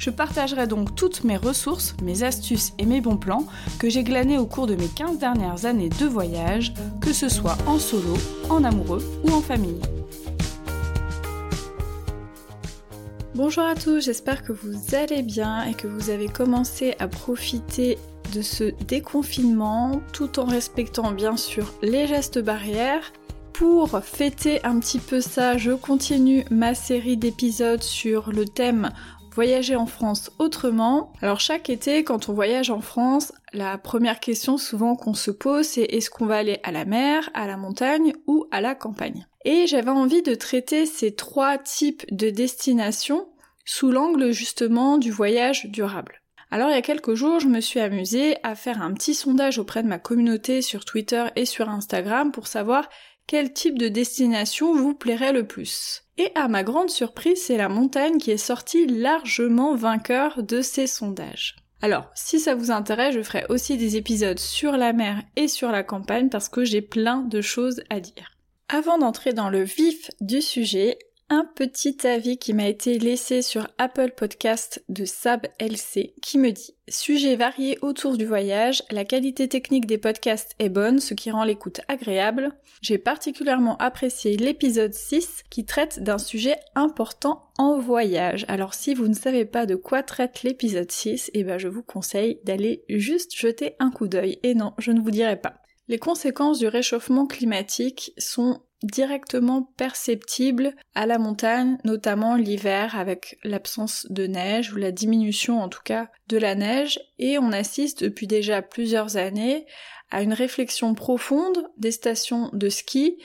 Je partagerai donc toutes mes ressources, mes astuces et mes bons plans que j'ai glanés au cours de mes 15 dernières années de voyage, que ce soit en solo, en amoureux ou en famille. Bonjour à tous, j'espère que vous allez bien et que vous avez commencé à profiter de ce déconfinement tout en respectant bien sûr les gestes barrières. Pour fêter un petit peu ça, je continue ma série d'épisodes sur le thème voyager en France autrement. Alors chaque été, quand on voyage en France, la première question souvent qu'on se pose, c'est est-ce qu'on va aller à la mer, à la montagne ou à la campagne? Et j'avais envie de traiter ces trois types de destinations sous l'angle justement du voyage durable. Alors il y a quelques jours, je me suis amusée à faire un petit sondage auprès de ma communauté sur Twitter et sur Instagram pour savoir quel type de destination vous plairait le plus. Et à ma grande surprise, c'est la montagne qui est sortie largement vainqueur de ces sondages. Alors, si ça vous intéresse, je ferai aussi des épisodes sur la mer et sur la campagne parce que j'ai plein de choses à dire. Avant d'entrer dans le vif du sujet, un petit avis qui m'a été laissé sur Apple Podcast de Sab LC qui me dit Sujet varié autour du voyage, la qualité technique des podcasts est bonne, ce qui rend l'écoute agréable. J'ai particulièrement apprécié l'épisode 6 qui traite d'un sujet important en voyage. Alors si vous ne savez pas de quoi traite l'épisode 6, eh ben je vous conseille d'aller juste jeter un coup d'œil. Et non, je ne vous dirai pas. Les conséquences du réchauffement climatique sont directement perceptible à la montagne, notamment l'hiver avec l'absence de neige ou la diminution en tout cas de la neige et on assiste depuis déjà plusieurs années à une réflexion profonde des stations de ski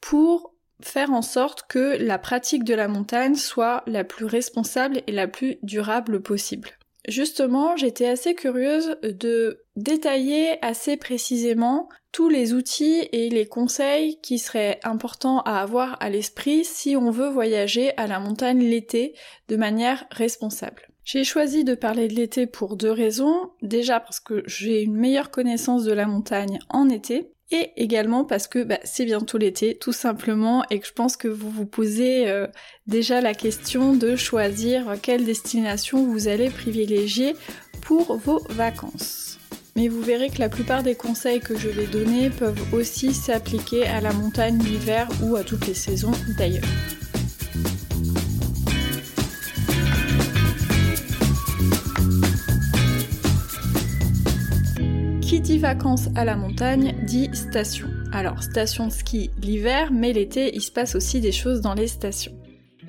pour faire en sorte que la pratique de la montagne soit la plus responsable et la plus durable possible. Justement, j'étais assez curieuse de détailler assez précisément tous les outils et les conseils qui seraient importants à avoir à l'esprit si on veut voyager à la montagne l'été de manière responsable. J'ai choisi de parler de l'été pour deux raisons. Déjà parce que j'ai une meilleure connaissance de la montagne en été et également parce que bah, c'est bientôt l'été tout simplement et que je pense que vous vous posez euh, déjà la question de choisir quelle destination vous allez privilégier pour vos vacances mais vous verrez que la plupart des conseils que je vais donner peuvent aussi s'appliquer à la montagne l'hiver ou à toutes les saisons d'ailleurs. Vacances à la montagne dit station. Alors station de ski l'hiver, mais l'été il se passe aussi des choses dans les stations.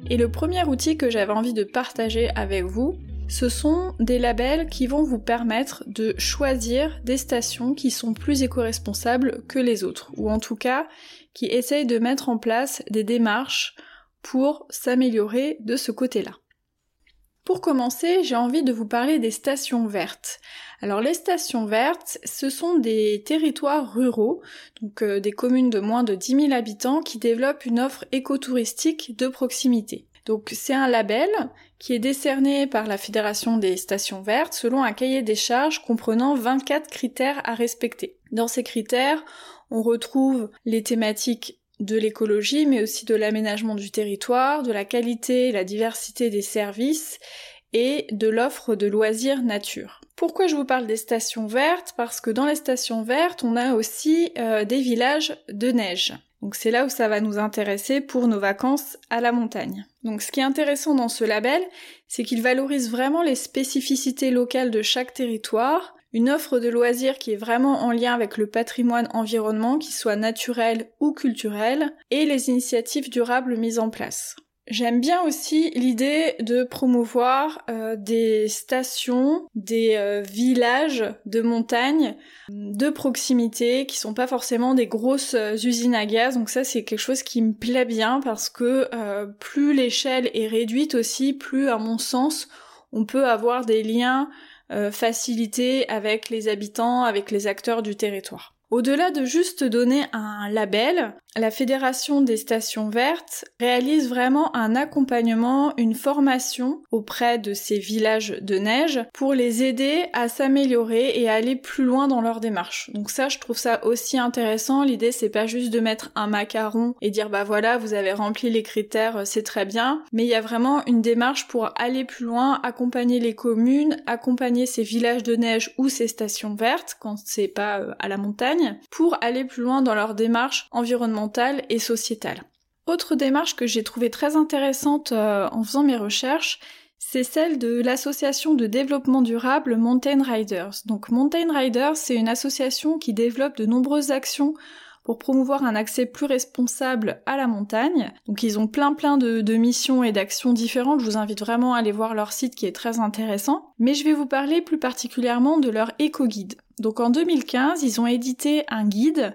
Et le premier outil que j'avais envie de partager avec vous, ce sont des labels qui vont vous permettre de choisir des stations qui sont plus éco-responsables que les autres, ou en tout cas qui essayent de mettre en place des démarches pour s'améliorer de ce côté-là. Pour commencer, j'ai envie de vous parler des stations vertes. Alors les stations vertes, ce sont des territoires ruraux, donc euh, des communes de moins de 10 000 habitants qui développent une offre écotouristique de proximité. Donc c'est un label qui est décerné par la Fédération des stations vertes selon un cahier des charges comprenant 24 critères à respecter. Dans ces critères, on retrouve les thématiques de l'écologie, mais aussi de l'aménagement du territoire, de la qualité et la diversité des services et de l'offre de loisirs nature. Pourquoi je vous parle des stations vertes? Parce que dans les stations vertes, on a aussi euh, des villages de neige. Donc c'est là où ça va nous intéresser pour nos vacances à la montagne. Donc ce qui est intéressant dans ce label, c'est qu'il valorise vraiment les spécificités locales de chaque territoire, une offre de loisirs qui est vraiment en lien avec le patrimoine environnement, qui soit naturel ou culturel, et les initiatives durables mises en place. J'aime bien aussi l'idée de promouvoir euh, des stations, des euh, villages de montagne de proximité qui sont pas forcément des grosses euh, usines à gaz. Donc ça c'est quelque chose qui me plaît bien parce que plus l'échelle est réduite aussi, plus à mon sens on peut avoir des liens facilités avec les habitants, avec les acteurs du territoire. Au-delà de juste donner un label, la Fédération des stations vertes réalise vraiment un accompagnement, une formation auprès de ces villages de neige pour les aider à s'améliorer et à aller plus loin dans leur démarche. Donc ça, je trouve ça aussi intéressant. L'idée, c'est pas juste de mettre un macaron et dire bah voilà, vous avez rempli les critères, c'est très bien. Mais il y a vraiment une démarche pour aller plus loin, accompagner les communes, accompagner ces villages de neige ou ces stations vertes quand c'est pas euh, à la montagne, pour aller plus loin dans leur démarche environnementale et sociétale. Autre démarche que j'ai trouvée très intéressante euh, en faisant mes recherches, c'est celle de l'association de développement durable Mountain Riders. Donc Mountain Riders, c'est une association qui développe de nombreuses actions pour promouvoir un accès plus responsable à la montagne. Donc ils ont plein plein de, de missions et d'actions différentes. Je vous invite vraiment à aller voir leur site qui est très intéressant. Mais je vais vous parler plus particulièrement de leur éco-guide. Donc en 2015, ils ont édité un guide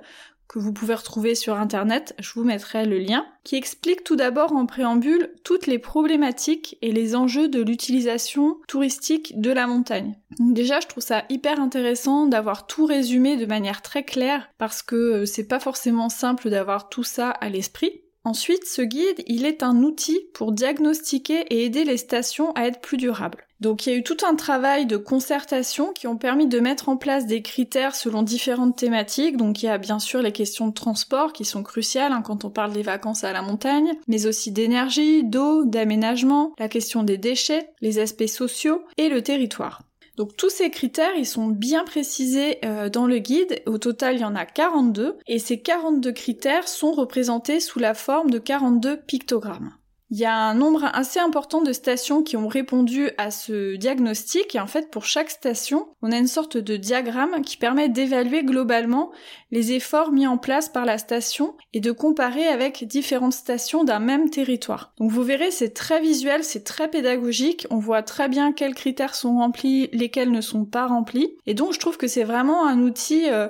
que vous pouvez retrouver sur internet, je vous mettrai le lien, qui explique tout d'abord en préambule toutes les problématiques et les enjeux de l'utilisation touristique de la montagne. Déjà, je trouve ça hyper intéressant d'avoir tout résumé de manière très claire parce que c'est pas forcément simple d'avoir tout ça à l'esprit. Ensuite, ce guide, il est un outil pour diagnostiquer et aider les stations à être plus durables. Donc il y a eu tout un travail de concertation qui ont permis de mettre en place des critères selon différentes thématiques. Donc il y a bien sûr les questions de transport qui sont cruciales hein, quand on parle des vacances à la montagne, mais aussi d'énergie, d'eau, d'aménagement, la question des déchets, les aspects sociaux et le territoire. Donc tous ces critères, ils sont bien précisés euh, dans le guide. Au total, il y en a 42 et ces 42 critères sont représentés sous la forme de 42 pictogrammes. Il y a un nombre assez important de stations qui ont répondu à ce diagnostic et en fait pour chaque station, on a une sorte de diagramme qui permet d'évaluer globalement les efforts mis en place par la station et de comparer avec différentes stations d'un même territoire. Donc vous verrez, c'est très visuel, c'est très pédagogique, on voit très bien quels critères sont remplis, lesquels ne sont pas remplis et donc je trouve que c'est vraiment un outil euh,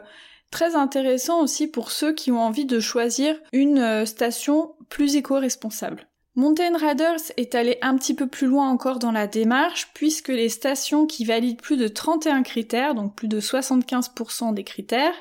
très intéressant aussi pour ceux qui ont envie de choisir une euh, station plus éco-responsable. Mountain Riders est allé un petit peu plus loin encore dans la démarche puisque les stations qui valident plus de 31 critères, donc plus de 75% des critères,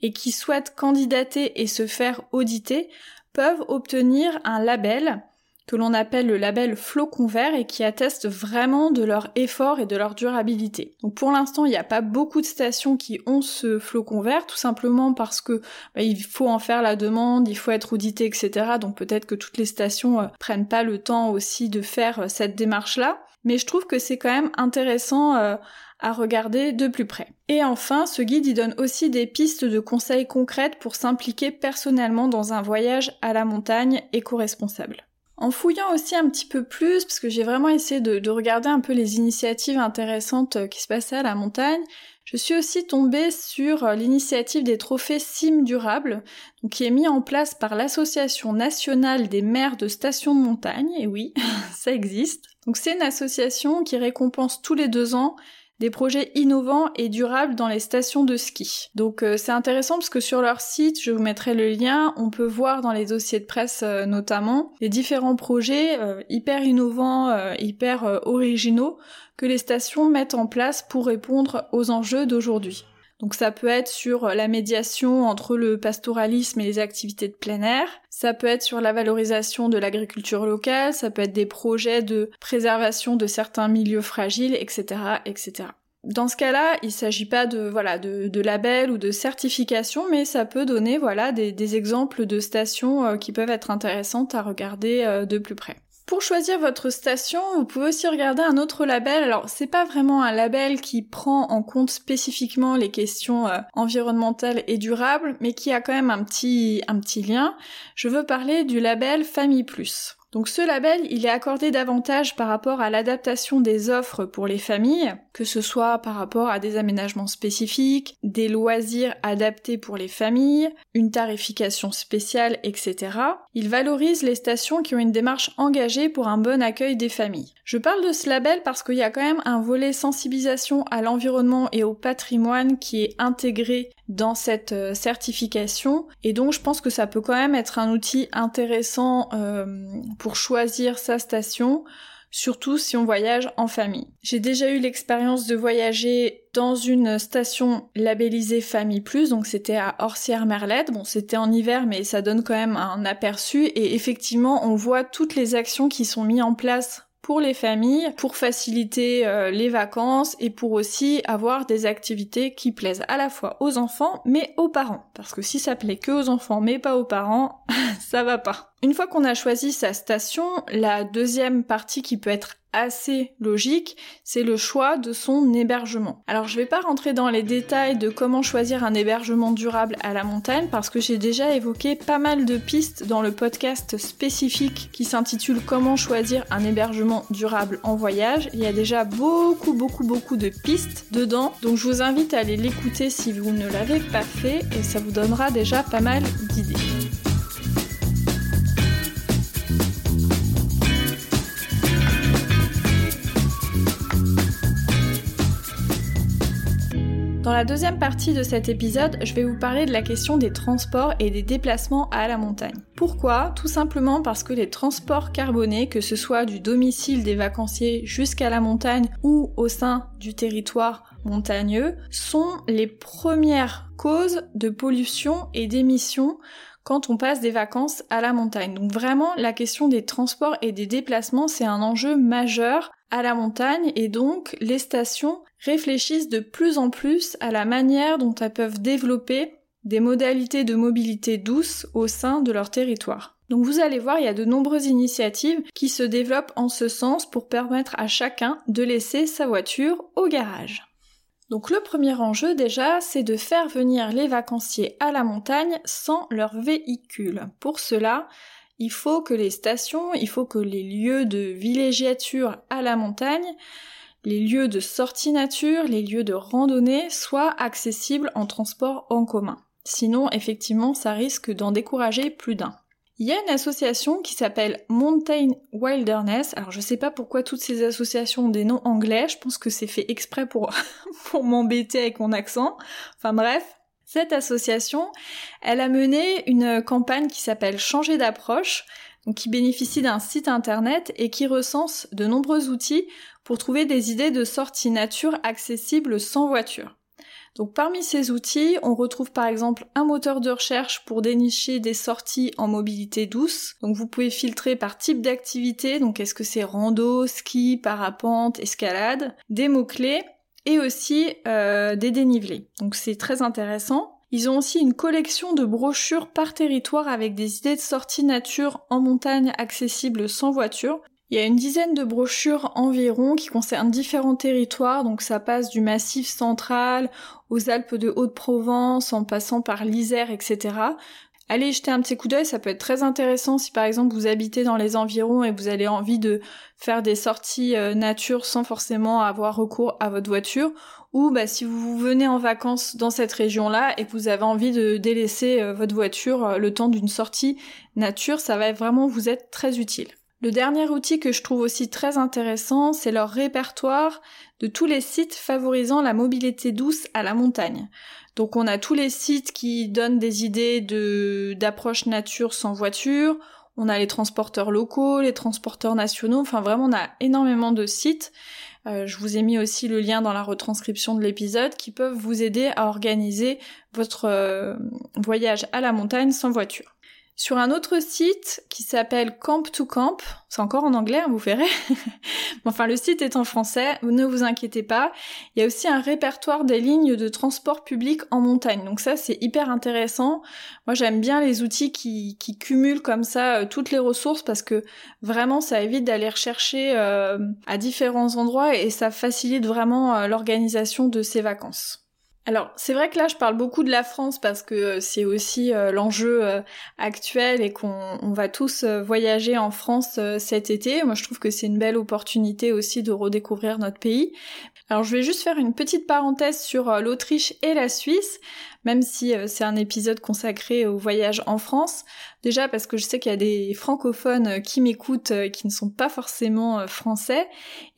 et qui souhaitent candidater et se faire auditer, peuvent obtenir un label que l'on appelle le label flocon vert et qui atteste vraiment de leur effort et de leur durabilité. Donc pour l'instant, il n'y a pas beaucoup de stations qui ont ce flocon vert, tout simplement parce que bah, il faut en faire la demande, il faut être audité, etc. Donc peut-être que toutes les stations euh, prennent pas le temps aussi de faire euh, cette démarche-là. Mais je trouve que c'est quand même intéressant euh, à regarder de plus près. Et enfin, ce guide y donne aussi des pistes de conseils concrètes pour s'impliquer personnellement dans un voyage à la montagne éco-responsable. En fouillant aussi un petit peu plus, parce que j'ai vraiment essayé de, regarder un peu les initiatives intéressantes euh, qui se passaient à la montagne, je suis aussi tombée sur euh, l'initiative des trophées CIM durables, qui est mis en place par l'Association nationale des maires de stations de montagne, et oui, ça existe. Donc c'est une association qui récompense tous les deux ans des projets innovants et durables dans les stations de ski. Donc euh, c'est intéressant parce que sur leur site, je vous mettrai le lien, on peut voir dans les dossiers de presse euh, notamment les différents projets euh, hyper innovants, hyper originaux que les stations mettent en place pour répondre aux enjeux d'aujourd'hui. Donc ça peut être sur la médiation entre le pastoralisme et les activités de plein air, ça peut être sur la valorisation de l'agriculture locale, ça peut être des projets de préservation de certains milieux fragiles, etc., etc. Dans ce cas-là, il s'agit pas de voilà de, label ou de certification, mais ça peut donner voilà des, des exemples de stations euh, qui peuvent être intéressantes à regarder euh, de plus près. Pour choisir votre station, vous pouvez aussi regarder un autre label. Alors, c'est pas vraiment un label qui prend en compte spécifiquement les questions euh, environnementales et durables, mais qui a quand même un petit, un petit lien. Je veux parler du label Famille Plus. Donc ce label, il est accordé davantage par rapport à l'adaptation des offres pour les familles, que ce soit par rapport à des aménagements spécifiques, des loisirs adaptés pour les familles, une tarification spéciale, etc. Il valorise les stations qui ont une démarche engagée pour un bon accueil des familles. Je parle de ce label parce qu'il y a quand même un volet sensibilisation à l'environnement et au patrimoine qui est intégré dans cette euh, certification et donc je pense que ça peut quand même être un outil intéressant euh, pour choisir sa station surtout si on voyage en famille. J'ai déjà eu l'expérience de voyager dans une station labellisée Famille Plus, donc c'était à Orsières-Merlette. Bon, c'était en hiver, mais ça donne quand même un aperçu, et effectivement, on voit toutes les actions qui sont mises en place pour les familles, pour faciliter euh, les vacances et pour aussi avoir des activités qui plaisent à la fois aux enfants mais aux parents. Parce que si ça plaît que aux enfants mais pas aux parents, ça va pas. Une fois qu'on a choisi sa station, la deuxième partie qui peut être assez logique, c'est le choix de son hébergement. Alors je vais pas rentrer dans les détails de comment choisir un hébergement durable à la montagne parce que j'ai déjà évoqué pas mal de pistes dans le podcast spécifique qui s'intitule Comment choisir un hébergement durable en voyage. Il y a déjà beaucoup beaucoup beaucoup de pistes dedans, donc je vous invite à aller l'écouter si vous ne l'avez pas fait et ça vous donnera déjà pas mal d'idées. La deuxième partie de cet épisode, je vais vous parler de la question des transports et des déplacements à la montagne. Pourquoi? Tout simplement parce que les transports carbonés, que ce soit du domicile des vacanciers jusqu'à la montagne ou au sein du territoire montagneux, sont les premières causes de pollution et d'émissions quand on passe des vacances à la montagne. Donc vraiment, la question des transports et des déplacements, c'est un enjeu majeur à la montagne et donc les stations réfléchissent de plus en plus à la manière dont elles peuvent développer des modalités de mobilité douce au sein de leur territoire. Donc vous allez voir, il y a de nombreuses initiatives qui se développent en ce sens pour permettre à chacun de laisser sa voiture au garage. Donc le premier enjeu déjà, c'est de faire venir les vacanciers à la montagne sans leur véhicule. Pour cela, il faut que les stations, il faut que les lieux de villégiature à la montagne, les lieux de sortie nature, les lieux de randonnée soient accessibles en transport en commun. Sinon, effectivement, ça risque d'en décourager plus d'un. Il y a une association qui s'appelle Mountain Wilderness. Alors je sais pas pourquoi toutes ces associations ont des noms anglais, je pense que c'est fait exprès pour, pour m'embêter avec mon accent. Enfin bref, cette association, elle a mené une campagne qui s'appelle Changer d'approche, qui bénéficie d'un site internet et qui recense de nombreux outils pour trouver des idées de sortie nature accessibles sans voiture. Donc parmi ces outils, on retrouve par exemple un moteur de recherche pour dénicher des sorties en mobilité douce. Donc vous pouvez filtrer par type d'activité, donc est-ce que c'est rando, ski, parapente, escalade, des mots-clés et aussi euh, des dénivelés. Donc c'est très intéressant. Ils ont aussi une collection de brochures par territoire avec des idées de sortie nature en montagne accessibles sans voiture. Il y a une dizaine de brochures environ qui concernent différents territoires, donc ça passe du massif central aux Alpes de Haute-Provence en passant par l'Isère, etc. Allez jeter un petit coup d'œil, ça peut être très intéressant si par exemple vous habitez dans les environs et vous avez envie de faire des sorties euh, nature sans forcément avoir recours à votre voiture, ou bah, si vous venez en vacances dans cette région-là et que vous avez envie de délaisser euh, votre voiture euh, le temps d'une sortie nature, ça va vraiment vous être très utile. Le dernier outil que je trouve aussi très intéressant, c'est leur répertoire de tous les sites favorisant la mobilité douce à la montagne. Donc on a tous les sites qui donnent des idées de d'approche nature sans voiture, on a les transporteurs locaux, les transporteurs nationaux, enfin vraiment on a énormément de sites. Euh, je vous ai mis aussi le lien dans la retranscription de l'épisode qui peuvent vous aider à organiser votre euh, voyage à la montagne sans voiture. Sur un autre site qui s'appelle Camp to Camp, c'est encore en anglais, hein, vous verrez. enfin, le site est en français, ne vous inquiétez pas. Il y a aussi un répertoire des lignes de transport public en montagne. Donc ça, c'est hyper intéressant. Moi, j'aime bien les outils qui, cumulent comme ça euh, toutes les ressources parce que vraiment, ça évite d'aller rechercher euh, à différents endroits et ça facilite vraiment euh, l'organisation de ces vacances. Alors, c'est vrai que là, je parle beaucoup de la France parce que euh, c'est aussi euh, l'enjeu euh, actuel et qu'on va tous voyager en France cet été. Moi, je trouve que c'est une belle opportunité aussi de redécouvrir notre pays. Alors, je vais juste faire une petite parenthèse sur l'Autriche et la Suisse même si euh, c'est un épisode consacré au voyage en France. Déjà parce que je sais qu'il y a des francophones euh, qui m'écoutent euh, qui ne sont pas forcément français,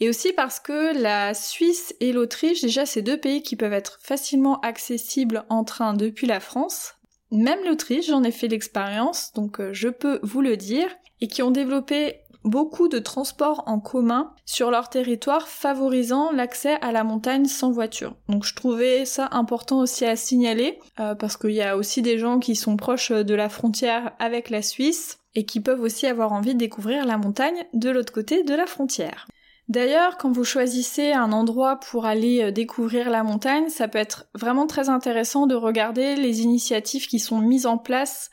et aussi parce que la Suisse et l'Autriche, déjà c'est deux pays qui peuvent être facilement accessibles en train depuis la France. Même l'Autriche, j'en ai fait l'expérience, donc je peux vous le dire, et qui ont développé beaucoup de transports en commun sur leur territoire favorisant l'accès à la montagne sans voiture. Donc je trouvais ça important aussi à signaler euh, parce qu'il y a aussi des gens qui sont proches de la frontière avec la Suisse et qui peuvent aussi avoir envie de découvrir la montagne de l'autre côté de la frontière. D'ailleurs, quand vous choisissez un endroit pour aller euh, découvrir la montagne, ça peut être vraiment très intéressant de regarder les initiatives qui sont mises en place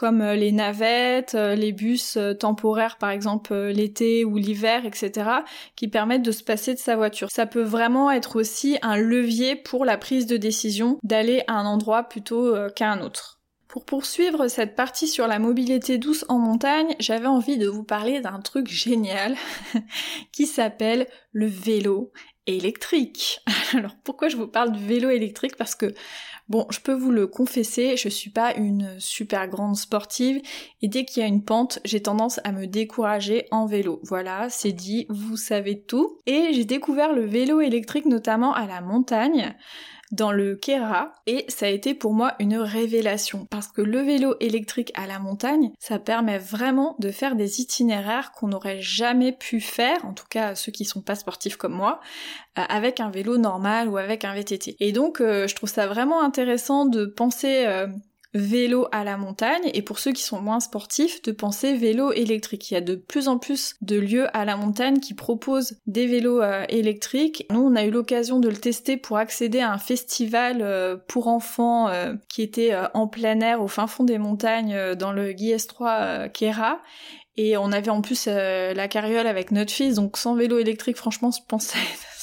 comme euh, les navettes, euh, les bus temporaires par exemple l'été ou l'hiver, etc., qui permettent de se passer de sa voiture. Ça peut vraiment être aussi un levier pour la prise de décision d'aller à un endroit plutôt qu'à un autre. Pour poursuivre cette partie sur la mobilité douce en montagne, j'avais envie de vous parler d'un truc génial qui s'appelle le vélo électrique. Alors pourquoi je vous parle du vélo électrique? Parce que bon, je peux vous le confesser, je suis pas une super grande sportive et dès qu'il y a une pente, j'ai tendance à me décourager en vélo. Voilà, c'est dit, vous savez tout. Et j'ai découvert le vélo électrique notamment à la montagne dans le Kera et ça a été pour moi une révélation parce que le vélo électrique à la montagne, ça permet vraiment de faire des itinéraires qu'on n'aurait jamais pu faire, en tout cas ceux qui sont pas sportifs comme moi, euh, avec un vélo normal ou avec un VTT. Et donc euh, je trouve ça vraiment intéressant de penser euh, vélo à la montagne et pour ceux qui sont moins sportifs de penser vélo électrique. Il y a de plus en plus de lieux à la montagne qui proposent des vélos euh, électriques. Nous on a eu l'occasion de le tester pour accéder à un festival euh, pour enfants euh, qui était en plein air au fin fond des montagnes dans le Guy S3 Kera et on avait en plus la carriole avec notre fils donc sans vélo électrique franchement je pensais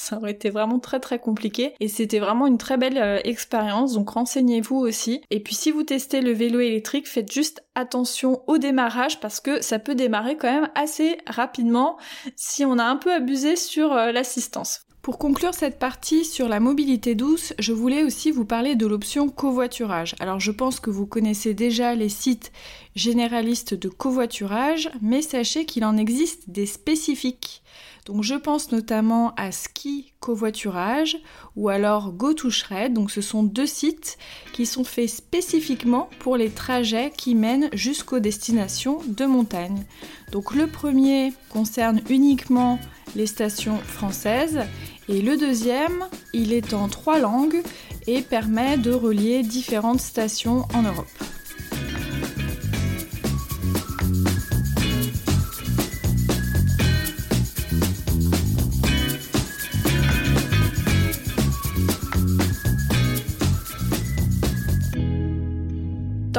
ça aurait été vraiment très très compliqué et c'était vraiment une très belle euh, expérience donc renseignez-vous aussi et puis si vous testez le vélo électrique faites juste attention au démarrage parce que ça peut démarrer quand même assez rapidement si on a un peu abusé sur euh, l'assistance. Pour conclure cette partie sur la mobilité douce, je voulais aussi vous parler de l'option covoiturage. Alors je pense que vous connaissez déjà les sites généralistes de covoiturage, mais sachez qu'il en existe des spécifiques. Donc je pense notamment à Ski Covoiturage ou alors Go to. Donc ce sont deux sites qui sont faits spécifiquement pour les trajets qui mènent jusqu'aux destinations de montagne. Donc le premier concerne uniquement les stations françaises et le deuxième, il est en trois langues et permet de relier différentes stations en Europe.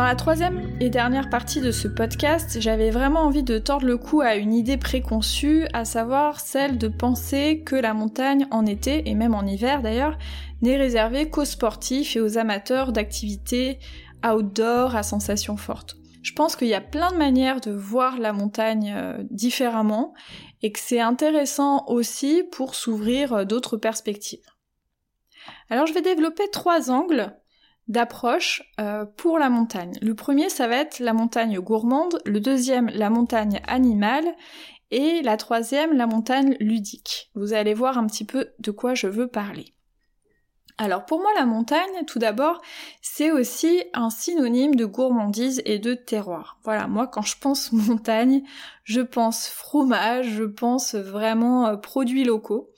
La troisième et dernière partie de ce podcast, j'avais vraiment envie de tordre le cou à une idée préconçue, à savoir celle de penser que la montagne en été, et même en hiver d'ailleurs, n'est réservée qu'aux sportifs et aux amateurs d'activités outdoor à sensations fortes. Je pense qu'il y a plein de manières de voir la montagne euh, différemment et que c'est intéressant aussi pour s'ouvrir euh, d'autres perspectives. Alors je vais développer trois angles d'approche euh, pour la montagne. Le premier, ça va être la montagne gourmande, le deuxième, la montagne animale, et la troisième, la montagne ludique. Vous allez voir un petit peu de quoi je veux parler. Alors pour moi la montagne, tout d'abord, c'est aussi un synonyme de gourmandise et de terroir. Voilà, moi quand je pense montagne, je pense fromage, je pense vraiment euh, produits locaux.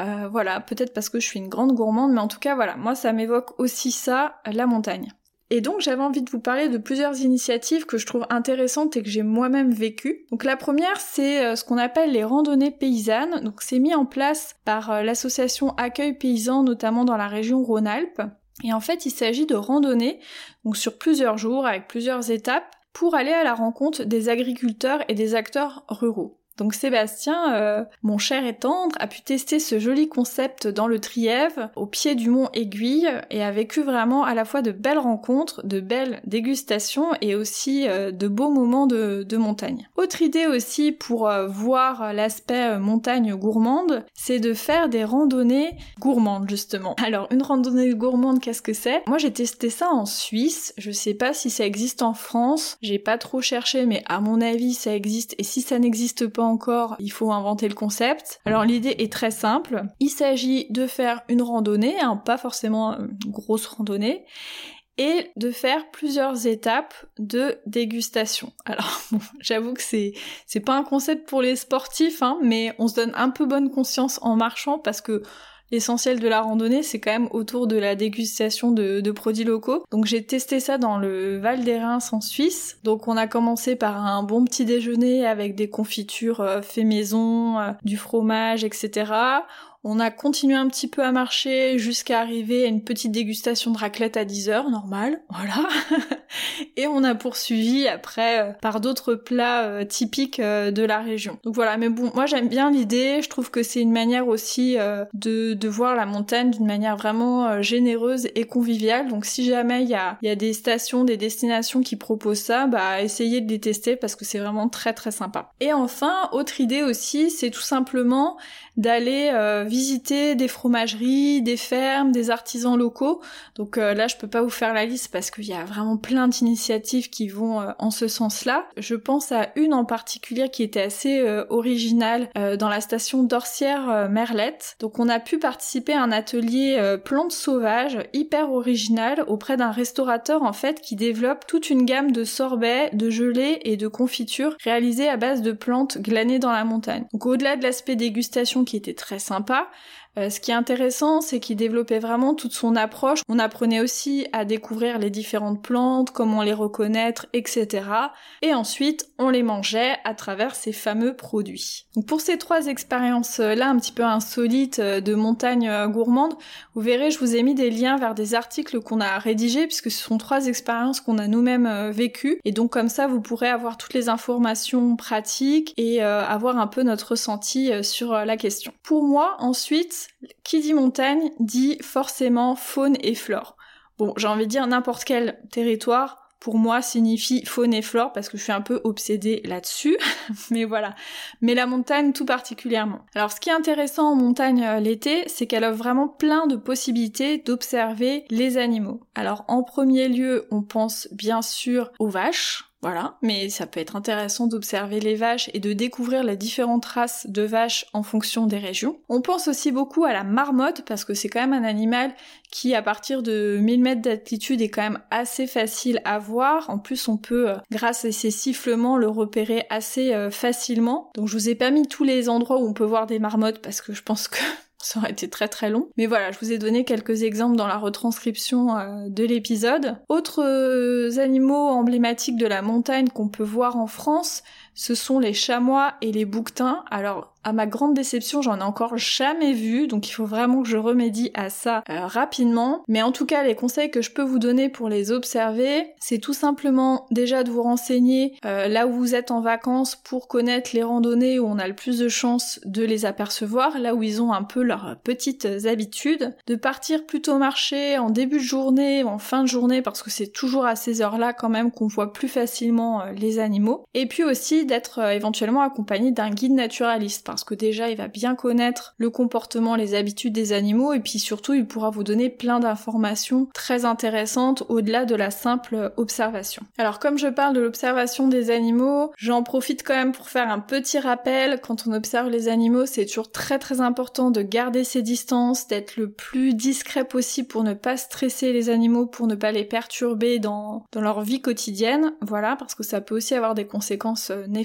Euh, voilà, peut-être parce que je suis une grande gourmande, mais en tout cas, voilà, moi ça m'évoque aussi ça, la montagne. Et donc j'avais envie de vous parler de plusieurs initiatives que je trouve intéressantes et que j'ai moi-même vécues. Donc la première c'est euh, ce qu'on appelle les randonnées paysannes. Donc c'est mis en place par euh, l'association Accueil Paysan notamment dans la région Rhône-Alpes. Et en fait il s'agit de randonnées donc sur plusieurs jours avec plusieurs étapes pour aller à la rencontre des agriculteurs et des acteurs ruraux. Donc Sébastien, euh, mon cher et tendre, a pu tester ce joli concept dans le Trièvre, au pied du mont Aiguille, et a vécu vraiment à la fois de belles rencontres, de belles dégustations et aussi euh, de beaux moments de, montagne. Autre idée aussi pour euh, voir l'aspect montagne gourmande, c'est de faire des randonnées gourmandes justement. Alors une randonnée gourmande, qu'est-ce que c'est? Moi j'ai testé ça en Suisse, je sais pas si ça existe en France, j'ai pas trop cherché mais à mon avis ça existe et si ça n'existe pas il faut inventer le concept. Alors l'idée est très simple. Il s'agit de faire une randonnée, hein, pas forcément une grosse randonnée, et de faire plusieurs étapes de dégustation. Alors j'avoue que c'est c'est pas un concept pour les sportifs, hein, mais on se donne un peu bonne conscience en marchant parce que L'essentiel de la randonnée, c'est quand même autour de la dégustation de, produits locaux. Donc j'ai testé ça dans le Val des Reims en Suisse. Donc on a commencé par un bon petit déjeuner avec des confitures euh, fait maison, euh, du fromage, etc. On a continué un petit peu à marcher jusqu'à arriver à une petite dégustation de raclette à 10 heures, normal, voilà. et on a poursuivi après euh, par d'autres plats euh, typiques euh, de la région. Donc voilà, mais bon, moi j'aime bien l'idée, je trouve que c'est une manière aussi de, voir la montagne d'une manière vraiment généreuse et conviviale. Donc si jamais il y a, y a des stations, des destinations qui proposent ça, bah essayez de les tester parce que c'est vraiment très très sympa. Et enfin, autre idée aussi, c'est tout simplement d'aller visiter des fromageries, des fermes, des artisans locaux. Donc euh, là, je peux pas vous faire la liste parce qu'il y a vraiment plein d'initiatives qui vont euh, en ce sens-là. Je pense à une en particulier qui était assez originale dans la station d'Orsière Merlette. Donc on a pu participer à un atelier plantes sauvages hyper original auprès d'un restaurateur en fait qui développe toute une gamme de sorbets, de gelées et de confitures réalisées à base de plantes glanées dans la montagne. Donc au-delà de l'aspect dégustation qui était très sympa. pas. Euh, ce qui est intéressant, c'est qu'il développait vraiment toute son approche. On apprenait aussi à découvrir les différentes plantes, comment les reconnaître, etc. Et ensuite, on les mangeait à travers ces fameux produits. Donc pour ces trois expériences-là, un petit peu insolites euh, de montagne euh, gourmande, vous verrez, je vous ai mis des liens vers des articles qu'on a rédigés, puisque ce sont trois expériences qu'on a nous-mêmes vécues. Et donc comme ça, vous pourrez avoir toutes les informations pratiques et avoir un peu notre ressenti sur la question. Pour moi, ensuite, qui dit montagne dit forcément faune et flore. Bon, j'ai envie de dire n'importe quel territoire pour moi signifie faune et flore parce que je suis un peu obsédée là-dessus, mais voilà. Mais la montagne tout particulièrement. Alors ce qui est intéressant en montagne euh, l'été, c'est qu'elle offre vraiment plein de possibilités d'observer les animaux. Alors en premier lieu, on pense bien sûr aux vaches, voilà, mais ça peut être intéressant d'observer les vaches et de découvrir les différentes races de vaches en fonction des régions. On pense aussi beaucoup à la marmotte parce que c'est quand même un animal qui à partir de 1000 mètres d'altitude est quand même assez facile à voir. En plus on peut, euh, grâce à ses sifflements, le repérer assez euh, facilement. Donc je vous ai pas mis tous les endroits où on peut voir des marmottes parce que je pense que ça aurait été très très long. Mais voilà, je vous ai donné quelques exemples dans la retranscription euh, de l'épisode. Autres euh, animaux emblématiques de la montagne qu'on peut voir en France, ce sont les chamois et les bouquetins. Alors, à ma grande déception, j'en ai encore jamais vu, donc il faut vraiment que je remédie à ça euh, rapidement. Mais en tout cas, les conseils que je peux vous donner pour les observer, c'est tout simplement déjà de vous renseigner euh, là où vous êtes en vacances pour connaître les randonnées où on a le plus de chances de les apercevoir, là où ils ont un peu leurs petites habitudes, de partir plutôt marcher en début de journée ou en fin de journée parce que c'est toujours à ces heures-là quand même qu'on voit plus facilement euh, les animaux. Et puis aussi d'être euh, éventuellement accompagné d'un guide naturaliste parce que déjà il va bien connaître le comportement, les habitudes des animaux et puis surtout il pourra vous donner plein d'informations très intéressantes au-delà de la simple observation. Alors comme je parle de l'observation des animaux, j'en profite quand même pour faire un petit rappel. Quand on observe les animaux, c'est toujours très très important de garder ses distances, d'être le plus discret possible pour ne pas stresser les animaux, pour ne pas les perturber dans, dans leur vie quotidienne. Voilà, parce que ça peut aussi avoir des conséquences négatives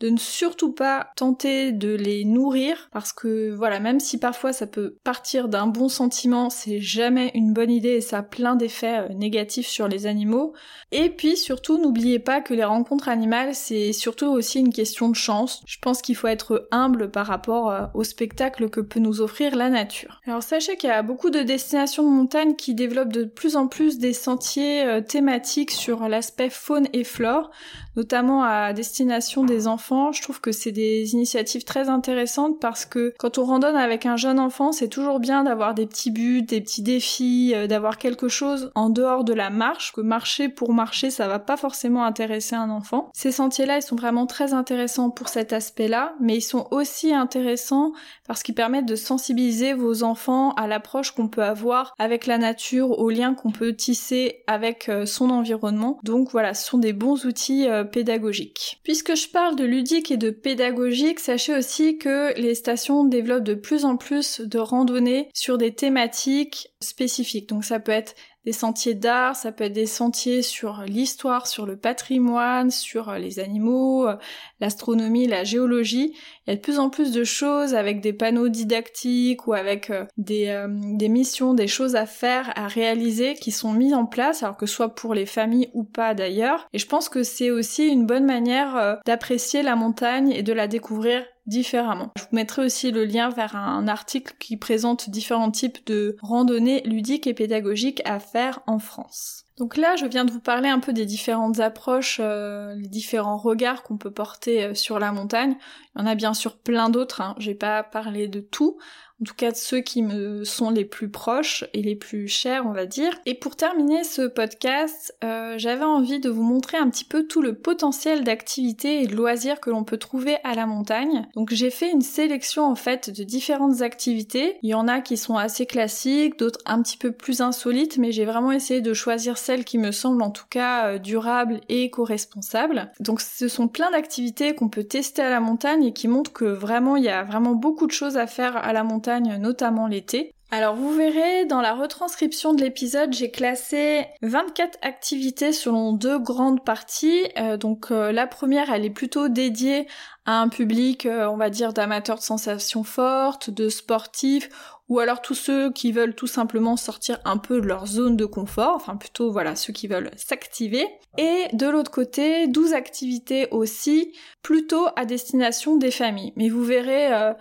de ne surtout pas tenter de les nourrir parce que voilà, même si parfois ça peut partir d'un bon sentiment, c'est jamais une bonne idée et ça a plein d'effets euh, négatifs sur les animaux. Et puis surtout, n'oubliez pas que les rencontres animales, c'est surtout aussi une question de chance. Je pense qu'il faut être humble par rapport euh, au spectacle que peut nous offrir la nature. Alors sachez qu'il y a beaucoup de destinations de montagne qui développent de plus en plus des sentiers euh, thématiques sur l'aspect faune et flore, notamment à destination des enfants, je trouve que c'est des initiatives très intéressantes parce que quand on randonne avec un jeune enfant, c'est toujours bien d'avoir des petits buts, des petits défis, euh, d'avoir quelque chose en dehors de la marche, que marcher pour marcher, ça va pas forcément intéresser un enfant. Ces sentiers-là, ils sont vraiment très intéressants pour cet aspect-là, mais ils sont aussi intéressants parce qu'ils permettent de sensibiliser vos enfants à l'approche qu'on peut avoir avec la nature, au lien qu'on peut tisser avec euh, son environnement. Donc voilà, ce sont des bons outils pédagogiques. Puisque je parle de ludique et de pédagogique, sachez aussi que les stations développent de plus en plus de randonnées sur des thématiques spécifiques. Donc ça peut être des sentiers d'art, ça peut être des sentiers sur l'histoire, sur le patrimoine, sur les animaux, l'astronomie, la géologie. Il y a de plus en plus de choses avec des panneaux didactiques ou avec des, des missions, des choses à faire, à réaliser qui sont mises en place, alors que soit pour les familles ou pas d'ailleurs. Et je pense que c'est aussi une bonne manière d'apprécier la montagne et de la découvrir différemment. Je vous mettrai aussi le lien vers un article qui présente différents types de randonnées ludiques et pédagogiques à faire en France. Donc là, je viens de vous parler un peu des différentes approches, euh, les différents regards qu'on peut porter euh, sur la montagne. Il y en a bien sûr plein d'autres, hein. j'ai pas parlé de tout, en tout cas ceux qui me sont les plus proches et les plus chers, on va dire. Et pour terminer ce podcast, euh, j'avais envie de vous montrer un petit peu tout le potentiel d'activités et de loisirs que l'on peut trouver à la montagne. Donc j'ai fait une sélection en fait de différentes activités. Il y en a qui sont assez classiques, d'autres un petit peu plus insolites, mais j'ai vraiment essayé de choisir celles qui me semblent en tout cas euh, durables et éco-responsables. Donc ce sont plein d'activités qu'on peut tester à la montagne et qui montrent que vraiment il y a vraiment beaucoup de choses à faire à la montagne notamment l'été. Alors vous verrez, dans la retranscription de l'épisode, j'ai classé 24 activités selon deux grandes parties. Euh, donc euh, la première, elle est plutôt dédiée à un public, euh, on va dire, d'amateurs de sensations fortes, de sportifs, ou alors tous ceux qui veulent tout simplement sortir un peu de leur zone de confort, enfin plutôt voilà ceux qui veulent s'activer. Et de l'autre côté, 12 activités aussi, plutôt à destination des familles. Mais vous verrez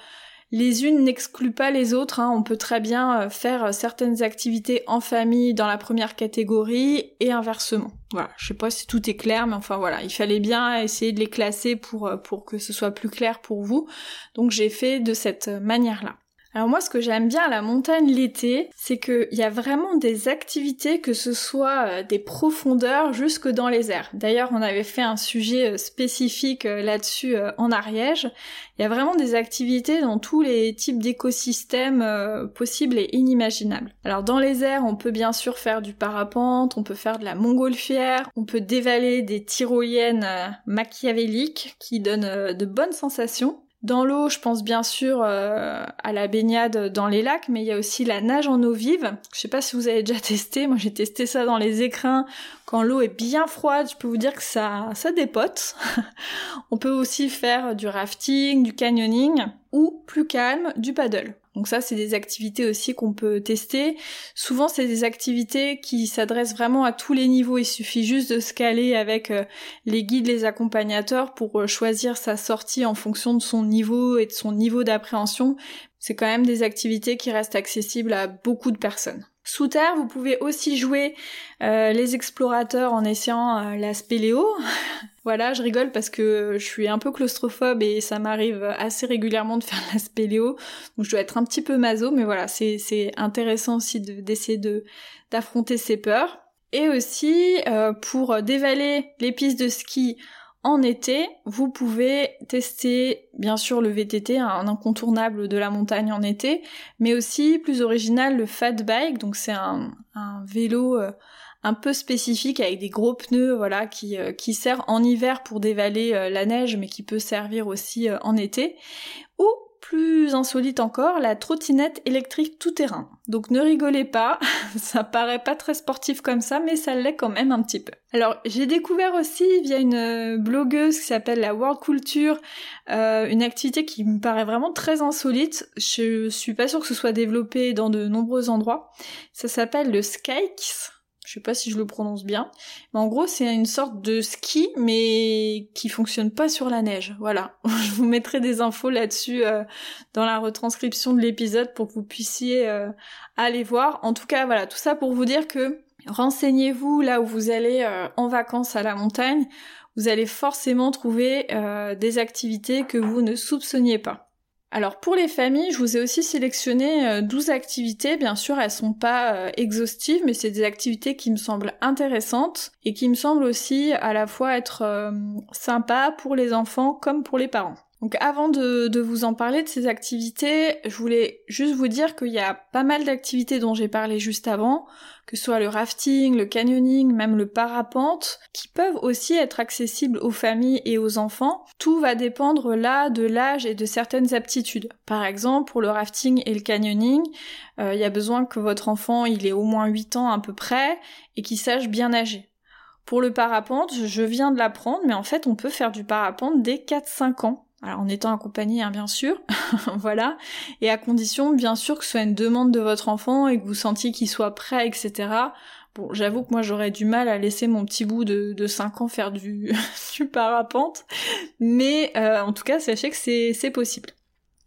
les unes n'excluent pas les autres. Hein. On peut très bien euh, faire euh, certaines activités en famille dans la première catégorie et inversement. Voilà, je sais pas si tout est clair, mais enfin voilà, il fallait bien essayer de les classer pour, euh, pour que ce soit plus clair pour vous. Donc j'ai fait de cette manière-là. Alors moi, ce que j'aime bien à la montagne l'été, c'est qu'il y a vraiment des activités, que ce soit euh, des profondeurs jusque dans les airs. D'ailleurs, on avait fait un sujet euh, spécifique euh, là-dessus en Ariège. Il y a vraiment des activités dans tous les types d'écosystèmes possibles et inimaginables. Alors dans les airs, on peut bien sûr faire du parapente, on peut faire de la montgolfière, on peut dévaler des tyroliennes machiavéliques qui donnent de bonnes sensations. Dans l'eau, je pense bien sûr euh, à la baignade dans les lacs, mais il y a aussi la nage en eau vive. Je sais pas si vous avez déjà testé, moi j'ai testé ça dans les écrins. Quand l'eau est bien froide, je peux vous dire que ça, ça dépote. On peut aussi faire du rafting, du canyoning, ou plus calme, du paddle. Donc ça, c'est des activités aussi qu'on peut tester. Souvent, c'est des activités qui s'adressent vraiment à tous les niveaux. Il suffit juste de se caler avec euh, les guides, les accompagnateurs pour euh, choisir sa sortie en fonction de son niveau et de son niveau d'appréhension. C'est quand même des activités qui restent accessibles à beaucoup de personnes. Sous terre, vous pouvez aussi jouer euh, les explorateurs en essayant la spéléo. Voilà, je rigole parce que je suis un peu claustrophobe et ça m'arrive assez régulièrement de faire la spéléo. Donc je dois être un petit peu maso, mais voilà, c'est intéressant aussi d'essayer de, d'affronter ses peurs. Et aussi, euh, pour dévaler les pistes de ski en été, vous pouvez tester bien sûr le VTT, un incontournable de la montagne en été, mais aussi plus original le fat bike, donc c'est un, vélo euh, un peu spécifique avec des gros pneus, voilà, qui, euh, qui sert en hiver pour dévaler euh, la neige, mais qui peut servir aussi en été. Plus insolite encore, la trottinette électrique tout-terrain. Donc ne rigolez pas, ça paraît pas très sportif comme ça, mais ça l'est quand même un petit peu. Alors j'ai découvert aussi via une blogueuse qui s'appelle la World Culture une activité qui me paraît vraiment très insolite. Je suis pas sûre que ce soit développé dans de nombreux endroits. Ça s'appelle le Skykes. Je sais pas si je le prononce bien. Mais en gros, c'est une sorte de ski, mais qui fonctionne pas sur la neige. Voilà. je vous mettrai des infos là-dessus euh, dans la retranscription de l'épisode pour que vous puissiez euh, aller voir. En tout cas, voilà, tout ça pour vous dire que renseignez-vous là où vous allez euh, en vacances à la montagne. Vous allez forcément trouver des activités que vous ne soupçonniez pas. Alors pour les familles, je vous ai aussi sélectionné 12 euh, activités. Bien sûr, elles sont pas euh, exhaustives, mais c'est des activités qui me semblent intéressantes et qui me semblent aussi à la fois être euh, sympas pour les enfants comme pour les parents. Donc avant de, de, vous en parler de ces activités, je voulais juste vous dire qu'il y a pas mal d'activités dont j'ai parlé juste avant, que ce soit le rafting, le canyoning, même le parapente, qui peuvent aussi être accessibles aux familles et aux enfants. Tout va dépendre là de l'âge et de certaines aptitudes. Par exemple, pour le rafting et le canyoning, euh, il y a besoin que votre enfant il ait au moins 8 ans à peu près et qu'il sache bien nager. Pour le parapente, je viens de l'apprendre, mais en fait on peut faire du parapente dès 4-5 ans. En étant accompagné, hein, bien sûr, voilà, et à condition, bien sûr, que ce soit une demande de votre enfant et que vous sentiez qu'il soit prêt, etc. Bon, j'avoue que moi j'aurais du mal à laisser mon petit bout de, de 5 ans faire du, du parapente, mais euh, en tout cas, sachez que c'est possible.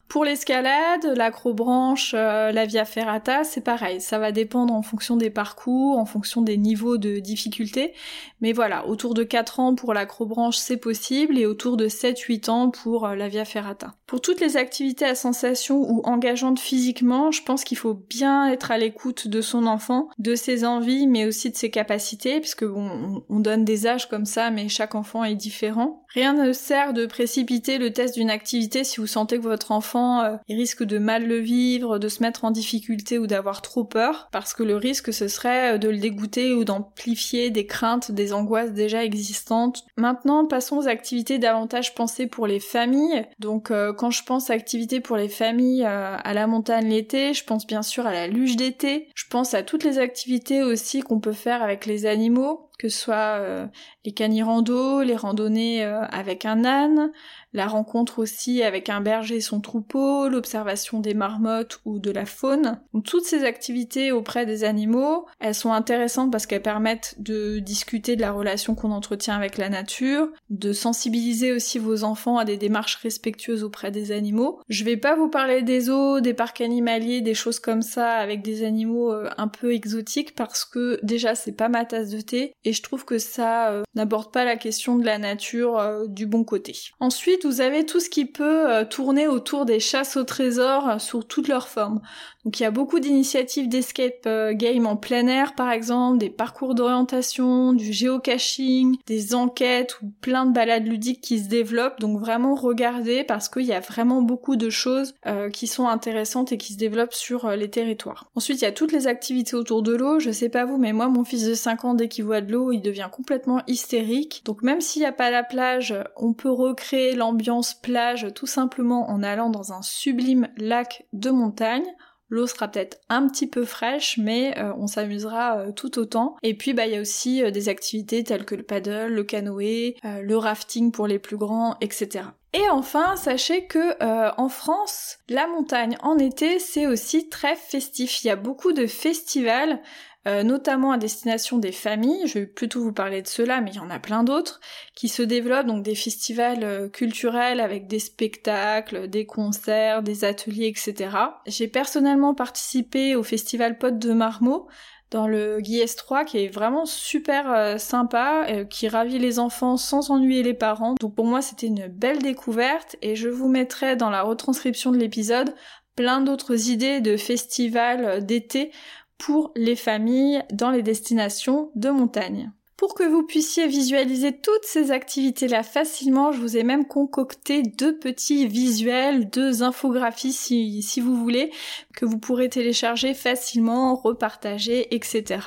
Pour l'escalade, l'acrobranche, euh, la via ferrata, c'est pareil. Ça va dépendre en fonction des parcours, en fonction des niveaux de difficulté. Mais voilà, autour de 4 ans pour l'acrobranche, c'est possible, et autour de 7-8 ans pour euh, la via ferrata. Pour toutes les activités à sensation ou engageantes physiquement, je pense qu'il faut bien être à l'écoute de son enfant, de ses envies, mais aussi de ses capacités, puisque bon, on donne des âges comme ça, mais chaque enfant est différent. Rien ne sert de précipiter le test d'une activité si vous sentez que votre enfant euh, risque de mal le vivre, de se mettre en difficulté ou d'avoir trop peur, parce que le risque ce serait euh, de le dégoûter ou d'amplifier des craintes, des angoisses déjà existantes. Maintenant, passons aux activités davantage pensées pour les familles. Donc euh, quand je pense à activités pour les familles à la montagne l'été, je pense bien sûr à la luge d'été, je pense à toutes les activités aussi qu'on peut faire avec les animaux, que ce soit euh, les canirando, les randonnées euh, avec un âne, la rencontre aussi avec un berger et son troupeau, l'observation des marmottes ou de la faune. Toutes ces activités auprès des animaux, elles sont intéressantes parce qu'elles permettent de discuter de la relation qu'on entretient avec la nature, de sensibiliser aussi vos enfants à des démarches respectueuses auprès des animaux. Je vais pas vous parler des zoos, des parcs animaliers, des choses comme ça avec des animaux euh, un peu exotiques parce que déjà c'est pas ma tasse de thé et je trouve que ça euh, n'aborde pas la question de la nature euh, du bon côté. Ensuite, vous avez tout ce qui peut euh, tourner autour des chasses au trésor sous toutes leurs formes. Donc il y a beaucoup d'initiatives d'escape game en plein air par exemple, des parcours d'orientation, du géocaching, des enquêtes ou plein de balades ludiques qui se développent. Donc vraiment regardez parce qu'il y a vraiment beaucoup de choses qui sont intéressantes et qui se développent sur les territoires. Ensuite il y a toutes les activités autour de l'eau. Je sais pas vous mais moi mon fils de 5 ans dès qu'il voit de l'eau il devient complètement hystérique. Donc même s'il n'y a pas la plage, on peut recréer l'ambiance plage tout simplement en allant dans un sublime lac de montagne. L'eau sera peut-être un petit peu fraîche, mais euh, on s'amusera euh, tout autant. Et puis bah il y a aussi euh, des activités telles que le paddle, le canoë, le rafting pour les plus grands, etc. Et enfin, sachez que en France, la montagne en été, c'est aussi très festif. Il y a beaucoup de festivals euh, notamment à destination des familles, je vais plutôt vous parler de cela, mais il y en a plein d'autres, qui se développent, donc des festivals euh, culturels avec des spectacles, des concerts, des ateliers, etc. J'ai personnellement participé au festival Pote de Marmot, dans le Guies 3 qui est vraiment super euh, sympa, qui ravit les enfants sans ennuyer les parents. Donc pour moi c'était une belle découverte et je vous mettrai dans la retranscription de l'épisode plein d'autres idées de festivals d'été pour les familles dans les destinations de montagne. Pour que vous puissiez visualiser toutes ces activités-là facilement, je vous ai même concocté deux petits visuels, deux infographies si, si vous voulez, que vous pourrez télécharger facilement, repartager, etc.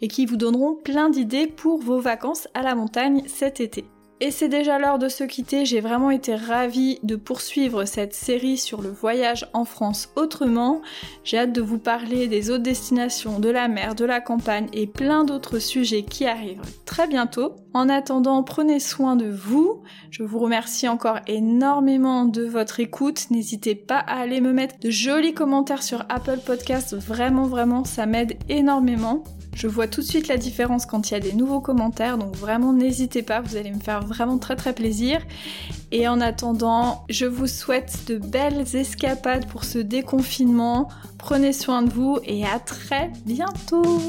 et qui vous donneront plein d'idées pour vos vacances à la montagne cet été. Et c'est déjà l'heure de se quitter, j'ai vraiment été ravie de poursuivre cette série sur le voyage en France autrement. J'ai hâte de vous parler des autres destinations, de la mer, de la campagne et plein d'autres sujets qui arrivent très bientôt. En attendant, prenez soin de vous. Je vous remercie encore énormément de votre écoute. N'hésitez pas à aller me mettre de jolis commentaires sur Apple Podcast. Vraiment, vraiment, ça m'aide énormément. Je vois tout de suite la différence quand il y a des nouveaux commentaires, donc vraiment n'hésitez pas, vous allez me faire vraiment très très plaisir. Et en attendant, je vous souhaite de belles escapades pour ce déconfinement. Prenez soin de vous et à très bientôt